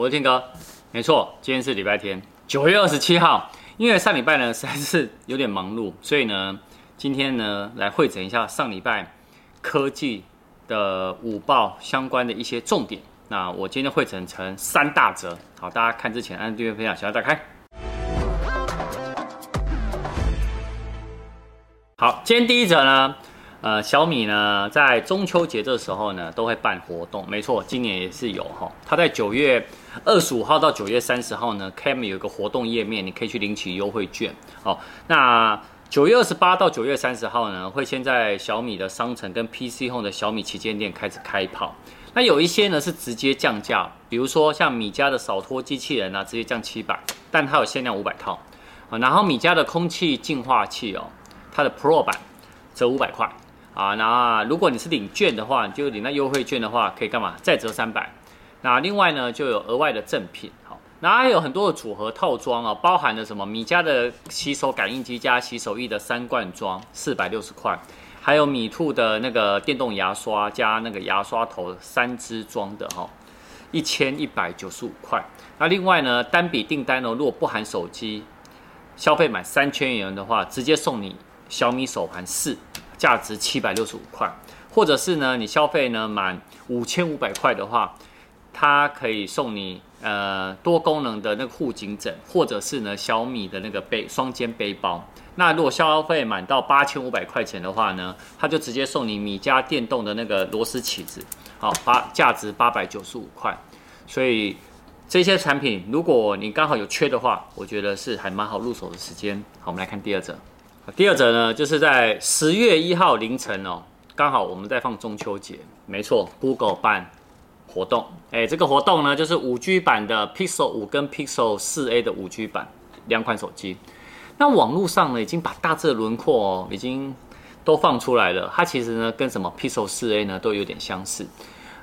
我是天哥，没错，今天是礼拜天，九月二十七号。因为上礼拜呢实在是有点忙碌，所以呢，今天呢来汇整一下上礼拜科技的午报相关的一些重点。那我今天汇整成三大则，好，大家看之前按订阅、分享，小要打开。好，今天第一则呢。呃，小米呢，在中秋节这时候呢，都会办活动。没错，今年也是有哈。它在九月二十五号到九月三十号呢，CAM 有一个活动页面，你可以去领取优惠券。哦，那九月二十八到九月三十号呢，会先在小米的商城跟 PC Home 的小米旗舰店开始开跑。那有一些呢是直接降价，比如说像米家的扫拖机器人啊，直接降七百，但它有限量五百套。啊，然后米家的空气净化器哦，它的 Pro 版折五百块。啊，那如果你是领券的话，你就领那优惠券的话，可以干嘛？再折三百。那另外呢，就有额外的赠品。好，那还有很多的组合套装啊，包含了什么？米家的洗手感应机加洗手液的三罐装，四百六十块。还有米兔的那个电动牙刷加那个牙刷头三支装的哈，一千一百九十五块。那另外呢，单笔订单呢，如果不含手机，消费满三千元的话，直接送你小米手环四。价值七百六十五块，或者是呢，你消费呢满五千五百块的话，它可以送你呃多功能的那个护颈枕，或者是呢小米的那个背双肩背包。那如果消费满到八千五百块钱的话呢，它就直接送你米家电动的那个螺丝起子，好，八价值八百九十五块。所以这些产品，如果你刚好有缺的话，我觉得是还蛮好入手的时间。好，我们来看第二则。第二则呢，就是在十月一号凌晨哦，刚好我们在放中秋节，没错，Google 办活动，哎，这个活动呢，就是五 G 版的 Pixel 五跟 Pixel 四 A 的五 G 版两款手机。那网络上呢，已经把大致的轮廓哦，已经都放出来了。它其实呢，跟什么 Pixel 四 A 呢，都有点相似。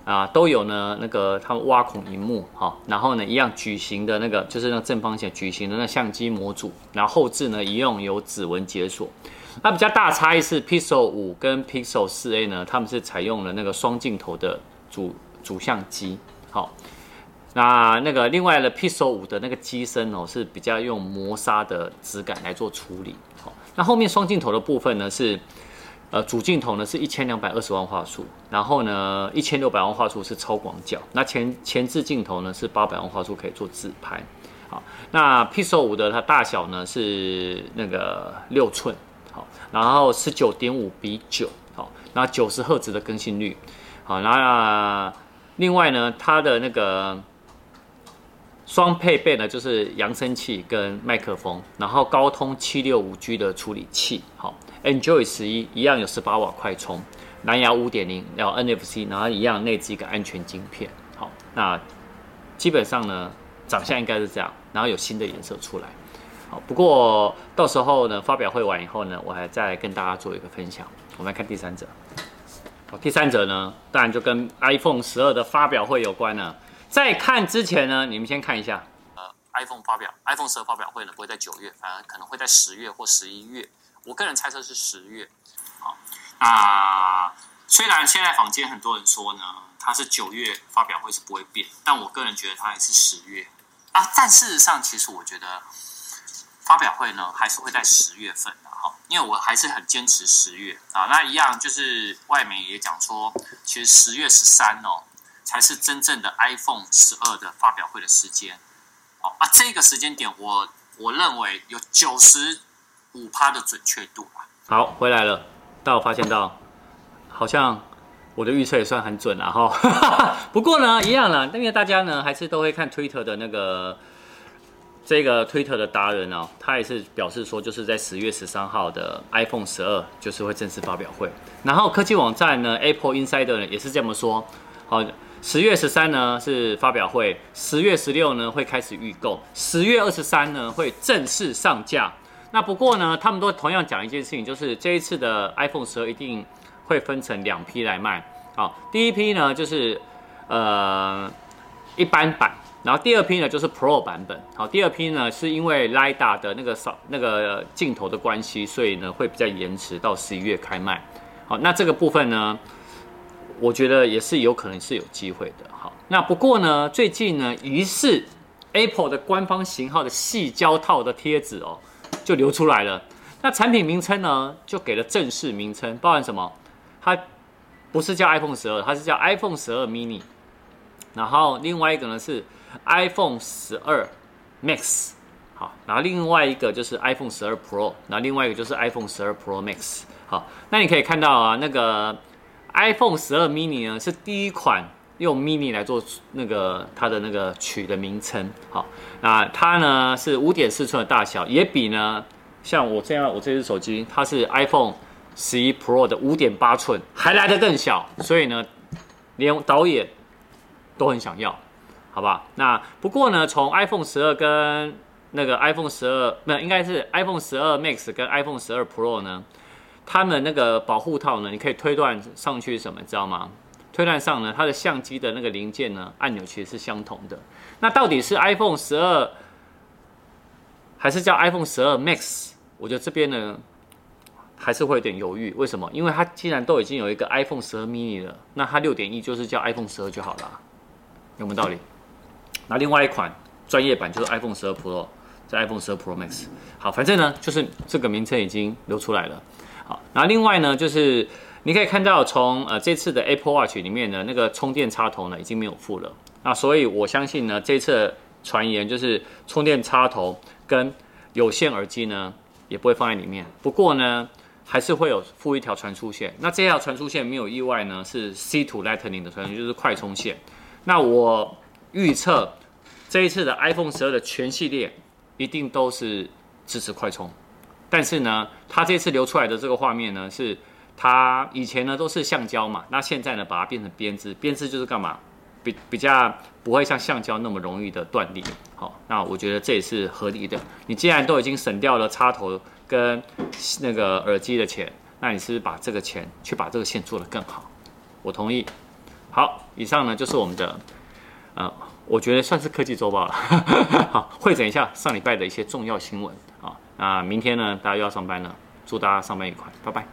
啊，都有呢，那个他们挖孔荧幕，哈，然后呢，一样矩形的那个，就是那正方形矩形的那相机模组，然后后置呢，一样有指纹解锁。那比较大差异是，Pixel 五跟 Pixel 四 A 呢，他们是采用了那个双镜头的主主相机，好，那那个另外的 Pixel 五的那个机身哦，是比较用磨砂的质感来做处理，好，那后面双镜头的部分呢是。呃，主镜头呢是一千两百二十万画素，然后呢一千六百万画素是超广角，那前前置镜头呢是八百万画素可以做自拍。好，那 Pixel 五的它大小呢是那个六寸，好，然后十九点五比九，好，那九十赫兹的更新率，好，那另外呢它的那个双配备呢就是扬声器跟麦克风，然后高通七六五 G 的处理器，好。Android 十一一样有十八瓦快充，蓝牙五点零，然后 NFC，然后一样内置一个安全晶片。好，那基本上呢，长相应该是这样，然后有新的颜色出来。好，不过到时候呢，发表会完以后呢，我还再来跟大家做一个分享。我们来看第三者。好，第三者呢，当然就跟 iPhone 十二的发表会有关了。在看之前呢，你们先看一下，呃，iPhone 发表，iPhone 十二发表会呢，不会在九月，反而可能会在十月或十一月。我个人猜测是十月，好，那虽然现在坊间很多人说呢，它是九月发表会是不会变，但我个人觉得它还是十月啊。但事实上，其实我觉得发表会呢还是会在十月份的哈，因为我还是很坚持十月啊。那一样就是外媒也讲说，其实十月十三哦才是真正的 iPhone 十二的发表会的时间，哦啊，这个时间点我我认为有九十。五趴的准确度啊！好，回来了，但我发现到，好像我的预测也算很准了哈。不过呢，一样啦，因为大家呢还是都会看 Twitter 的那个这个 Twitter 的达人哦，他也是表示说，就是在十月十三号的 iPhone 十二就是会正式发表会。然后科技网站呢，Apple Insider 也是这么说，好，十月十三呢是发表会，十月十六呢会开始预购，十月二十三呢会正式上架。那不过呢，他们都同样讲一件事情，就是这一次的 iPhone 十二一定会分成两批来卖。好，第一批呢就是呃一般版，然后第二批呢就是 Pro 版本。好，第二批呢是因为 LIDA 的那个扫那个镜头的关系，所以呢会比较延迟到十一月开卖。好，那这个部分呢，我觉得也是有可能是有机会的。好，那不过呢，最近呢，疑似 Apple 的官方型号的细胶套的贴纸哦，就流出来了。那产品名称呢，就给了正式名称，包含什么？它不是叫 iPhone 十二，它是叫 iPhone 十二 mini。然后另外一个呢是 iPhone 十二 Max。好，然后另外一个就是 iPhone 十二 Pro，然后另外一个就是 iPhone 十二 Pro Max。好，那你可以看到啊，那个 iPhone 十二 mini 呢是第一款用 mini 来做那个它的那个取的名称。好，那它呢是五点四寸的大小，也比呢。像我这样，我这只手机它是 iPhone 十一 Pro 的五点八寸，还来得更小，所以呢，连导演都很想要，好吧？那不过呢，从 iPhone 十二跟那个 iPhone 十二，那，应该是 iPhone 十二 Max 跟 iPhone 十二 Pro 呢，它们那个保护套呢，你可以推断上去什么，你知道吗？推断上呢，它的相机的那个零件呢，按钮其实是相同的。那到底是 iPhone 十二还是叫 iPhone 十二 Max？我觉得这边呢，还是会有点犹豫。为什么？因为它既然都已经有一个 iPhone 十二 mini 了，那它六点一就是叫 iPhone 十二就好了，有没有道理？那另外一款专业版就是 iPhone 十二 Pro，在 iPhone 十二 Pro Max。好，反正呢，就是这个名称已经流出来了。好，那另外呢，就是你可以看到从呃这次的 Apple Watch 里面呢，那个充电插头呢已经没有附了。那所以我相信呢，这次传言就是充电插头跟有线耳机呢。也不会放在里面，不过呢，还是会有附一条传输线。那这条传输线没有意外呢，是 C to Lightning 的传输，就是快充线。那我预测这一次的 iPhone 十二的全系列一定都是支持快充，但是呢，它这次流出来的这个画面呢，是它以前呢都是橡胶嘛，那现在呢把它变成编织，编织就是干嘛？比比较不会像橡胶那么容易的断裂，好，那我觉得这也是合理的。你既然都已经省掉了插头跟那个耳机的钱，那你是不是把这个钱去把这个线做得更好？我同意。好，以上呢就是我们的，呃，我觉得算是科技周报了。好，汇整一下上礼拜的一些重要新闻。那明天呢，大家又要上班了，祝大家上班愉快，拜拜。